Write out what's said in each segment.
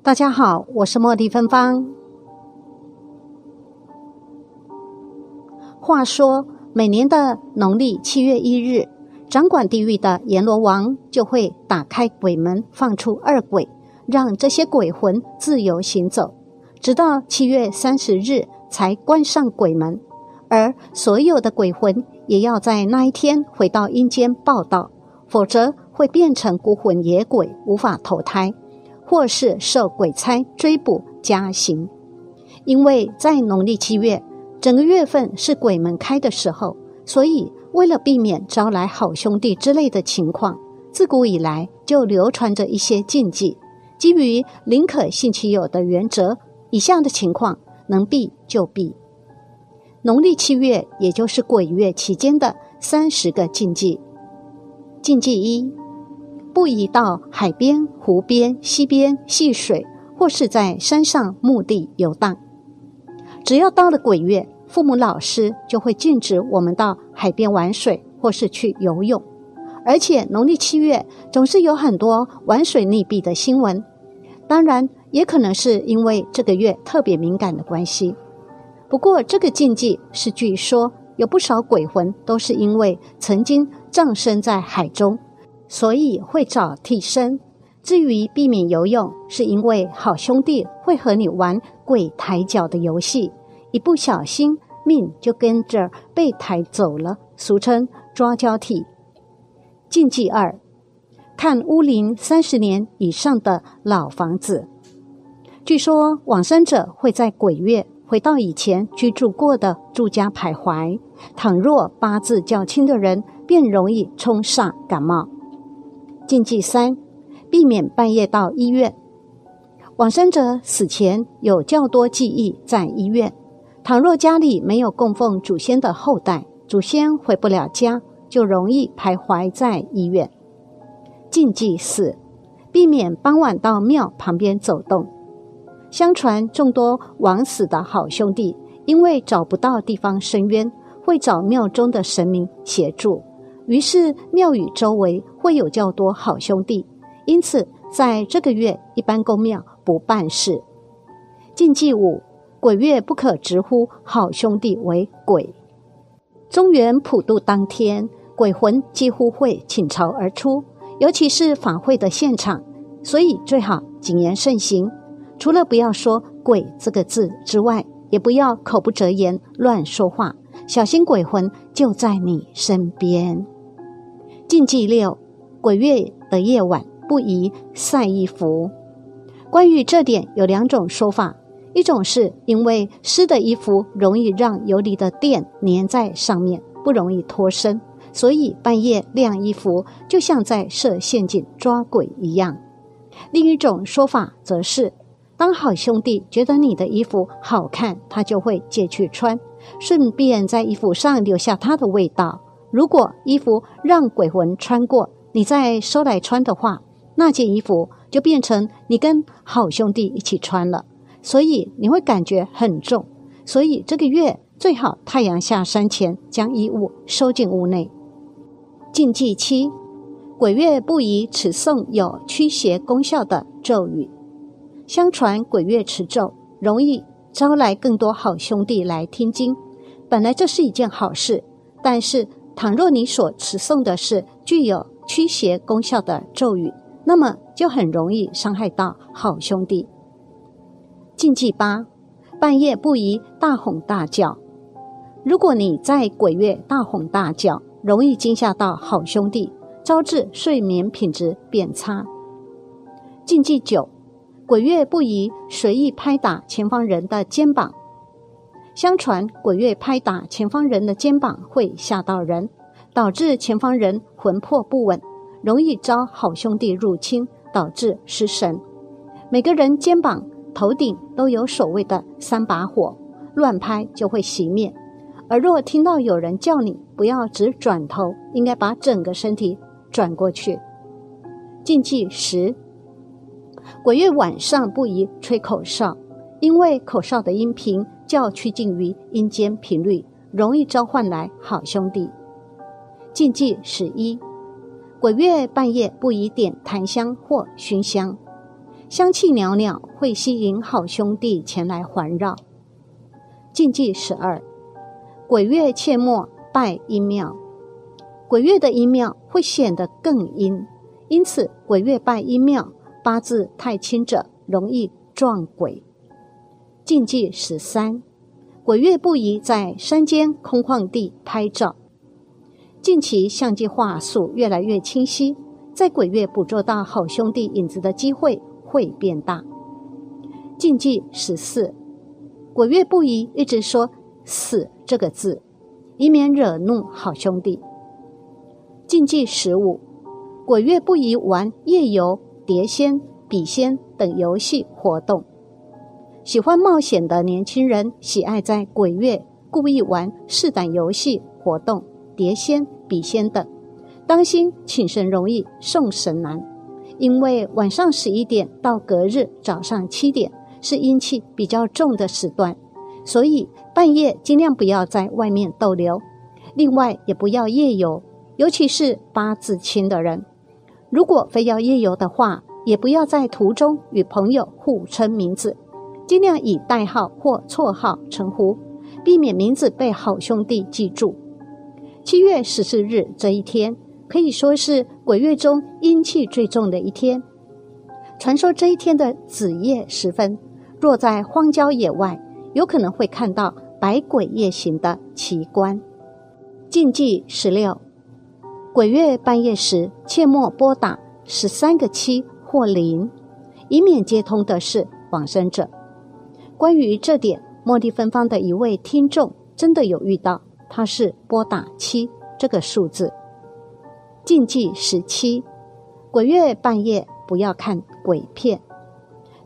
大家好，我是茉莉芬芳。话说，每年的农历七月一日，掌管地狱的阎罗王就会打开鬼门，放出二鬼，让这些鬼魂自由行走，直到七月三十日才关上鬼门。而所有的鬼魂也要在那一天回到阴间报道，否则会变成孤魂野鬼，无法投胎。或是受鬼差追捕加刑，因为在农历七月，整个月份是鬼门开的时候，所以为了避免招来好兄弟之类的情况，自古以来就流传着一些禁忌。基于宁可信其有的原则，以下的情况能避就避。农历七月，也就是鬼月期间的三十个禁忌。禁忌一。不宜到海边、湖边、溪边戏水，或是在山上墓地游荡。只要到了鬼月，父母老师就会禁止我们到海边玩水，或是去游泳。而且农历七月总是有很多玩水溺毙的新闻，当然也可能是因为这个月特别敏感的关系。不过这个禁忌是据说有不少鬼魂都是因为曾经葬身在海中。所以会找替身。至于避免游泳，是因为好兄弟会和你玩鬼抬脚的游戏，一不小心命就跟着被抬走了，俗称抓交替。禁忌二：看屋龄三十年以上的老房子。据说往生者会在鬼月回到以前居住过的住家徘徊，倘若八字较轻的人，便容易冲煞感冒。禁忌三，避免半夜到医院。往生者死前有较多记忆在医院，倘若家里没有供奉祖先的后代，祖先回不了家，就容易徘徊在医院。禁忌四，避免傍晚到庙旁边走动。相传众多枉死的好兄弟，因为找不到地方伸冤，会找庙中的神明协助。于是庙宇周围会有较多好兄弟，因此在这个月一般公庙不办事。禁忌五：鬼月不可直呼好兄弟为鬼。中原普渡当天，鬼魂几乎会倾巢而出，尤其是法会的现场，所以最好谨言慎行。除了不要说“鬼”这个字之外，也不要口不择言乱说话，小心鬼魂就在你身边。禁忌六：鬼月的夜晚不宜晒衣服。关于这点有两种说法：一种是因为湿的衣服容易让游离的电粘在上面，不容易脱身，所以半夜晾衣服就像在设陷阱抓鬼一样；另一种说法则是，当好兄弟觉得你的衣服好看，他就会借去穿，顺便在衣服上留下他的味道。如果衣服让鬼魂穿过，你再收来穿的话，那件衣服就变成你跟好兄弟一起穿了，所以你会感觉很重。所以这个月最好太阳下山前将衣物收进屋内。禁忌七：鬼月不宜持诵有驱邪功效的咒语。相传鬼月持咒容易招来更多好兄弟来听经，本来这是一件好事，但是。倘若你所持诵的是具有驱邪功效的咒语，那么就很容易伤害到好兄弟。禁忌八：半夜不宜大吼大叫。如果你在鬼月大吼大叫，容易惊吓到好兄弟，招致睡眠品质变差。禁忌九：鬼月不宜随意拍打前方人的肩膀。相传鬼月拍打前方人的肩膀会吓到人，导致前方人魂魄不稳，容易遭好兄弟入侵，导致失神。每个人肩膀、头顶都有所谓的三把火，乱拍就会熄灭。而若听到有人叫你，不要只转头，应该把整个身体转过去。禁忌十：鬼月晚上不宜吹口哨，因为口哨的音频。较趋近于阴间频率，容易召唤来好兄弟。禁忌十一：鬼月半夜不宜点檀香或熏香。香气袅袅，会吸引好兄弟前来环绕。禁忌十二，鬼月切莫拜阴庙。鬼月的阴庙会显得更阴，因此鬼月拜阴庙，八字太轻者容易撞鬼。禁忌十三，鬼月不宜在山间空旷地拍照。近期相机画素越来越清晰，在鬼月捕捉到好兄弟影子的机会会变大。禁忌十四，鬼月不宜一直说“死”这个字，以免惹怒好兄弟。禁忌十五，鬼月不宜玩夜游、碟仙、笔仙等游戏活动。喜欢冒险的年轻人喜爱在鬼月故意玩试胆游戏活动。碟仙、笔仙等，当心请神容易送神难，因为晚上十一点到隔日早上七点是阴气比较重的时段，所以半夜尽量不要在外面逗留。另外，也不要夜游，尤其是八字轻的人。如果非要夜游的话，也不要在途中与朋友互称名字，尽量以代号或绰号称呼，避免名字被好兄弟记住。七月十四日这一天可以说是鬼月中阴气最重的一天。传说这一天的子夜时分，若在荒郊野外，有可能会看到百鬼夜行的奇观。禁忌十六：鬼月半夜时，切莫拨打十三个七或零，以免接通的是往生者。关于这点，莫地芬芳的一位听众真的有遇到。它是拨打七这个数字。禁忌十七，鬼月半夜不要看鬼片，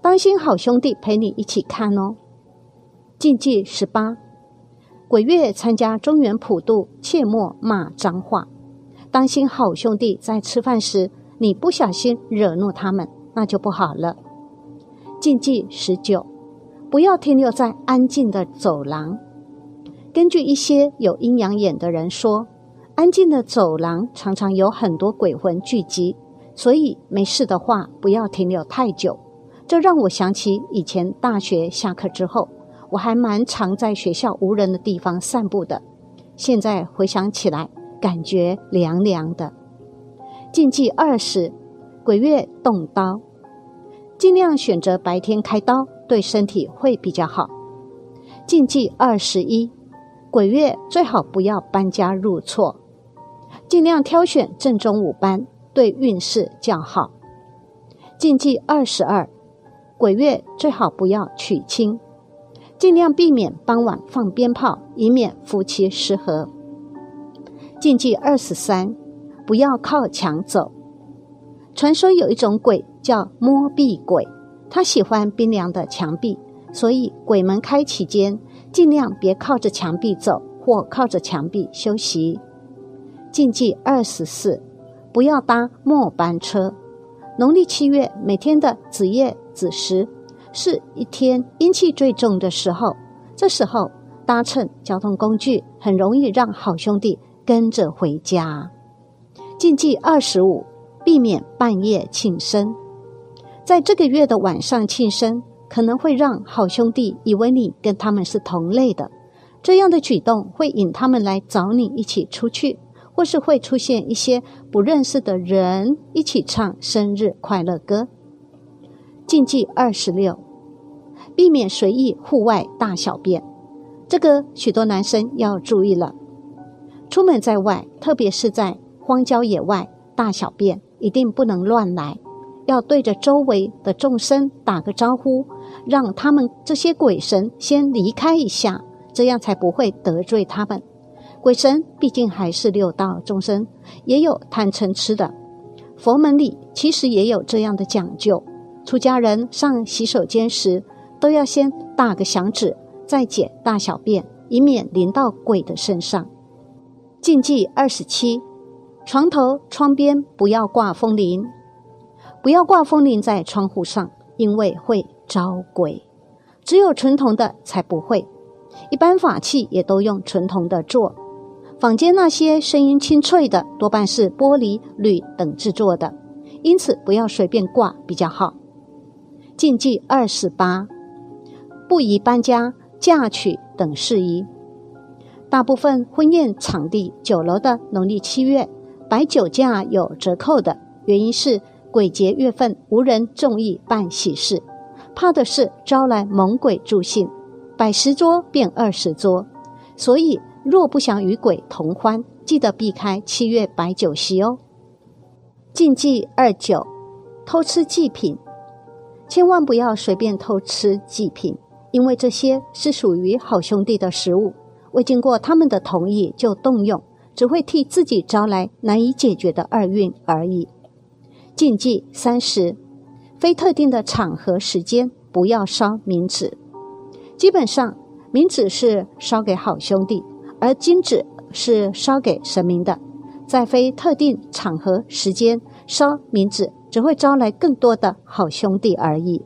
当心好兄弟陪你一起看哦。禁忌十八，鬼月参加中原普渡，切莫骂脏话，当心好兄弟在吃饭时你不小心惹怒他们，那就不好了。禁忌十九，不要停留在安静的走廊。根据一些有阴阳眼的人说，安静的走廊常常有很多鬼魂聚集，所以没事的话不要停留太久。这让我想起以前大学下课之后，我还蛮常在学校无人的地方散步的。现在回想起来，感觉凉凉的。禁忌二十，鬼月动刀，尽量选择白天开刀，对身体会比较好。禁忌二十一。鬼月最好不要搬家入错，尽量挑选正中午班，对运势较好。禁忌二十二，鬼月最好不要娶亲，尽量避免傍晚放鞭炮，以免夫妻失和。禁忌二十三，不要靠墙走。传说有一种鬼叫摸壁鬼，他喜欢冰凉的墙壁，所以鬼门开启间。尽量别靠着墙壁走，或靠着墙壁休息。禁忌二十四，不要搭末班车。农历七月每天的子夜子时，是一天阴气最重的时候。这时候搭乘交通工具很容易让好兄弟跟着回家。禁忌二十五，避免半夜庆生。在这个月的晚上庆生。可能会让好兄弟以为你跟他们是同类的，这样的举动会引他们来找你一起出去，或是会出现一些不认识的人一起唱生日快乐歌。禁忌二十六，避免随意户外大小便，这个许多男生要注意了。出门在外，特别是在荒郊野外大小便，一定不能乱来。要对着周围的众生打个招呼，让他们这些鬼神先离开一下，这样才不会得罪他们。鬼神毕竟还是六道众生，也有贪嗔痴的。佛门里其实也有这样的讲究：出家人上洗手间时，都要先打个响指，再解大小便，以免淋到鬼的身上。禁忌二十七：床头、窗边不要挂风铃。不要挂风铃在窗户上，因为会招鬼。只有纯铜的才不会。一般法器也都用纯铜的做。坊间那些声音清脆的，多半是玻璃、铝等制作的，因此不要随便挂比较好。禁忌二十八，不宜搬家、嫁娶等事宜。大部分婚宴场地酒楼的农历七月摆酒价有折扣的原因是鬼节月份无人中意办喜事，怕的是招来猛鬼助兴，摆十桌变二十桌。所以若不想与鬼同欢，记得避开七月摆酒席哦。禁忌二九，偷吃祭品。千万不要随便偷吃祭品，因为这些是属于好兄弟的食物，未经过他们的同意就动用，只会替自己招来难以解决的厄运而已。禁忌三十，非特定的场合时间不要烧冥纸。基本上，冥纸是烧给好兄弟，而金纸是烧给神明的。在非特定场合时间烧冥纸。只会招来更多的好兄弟而已。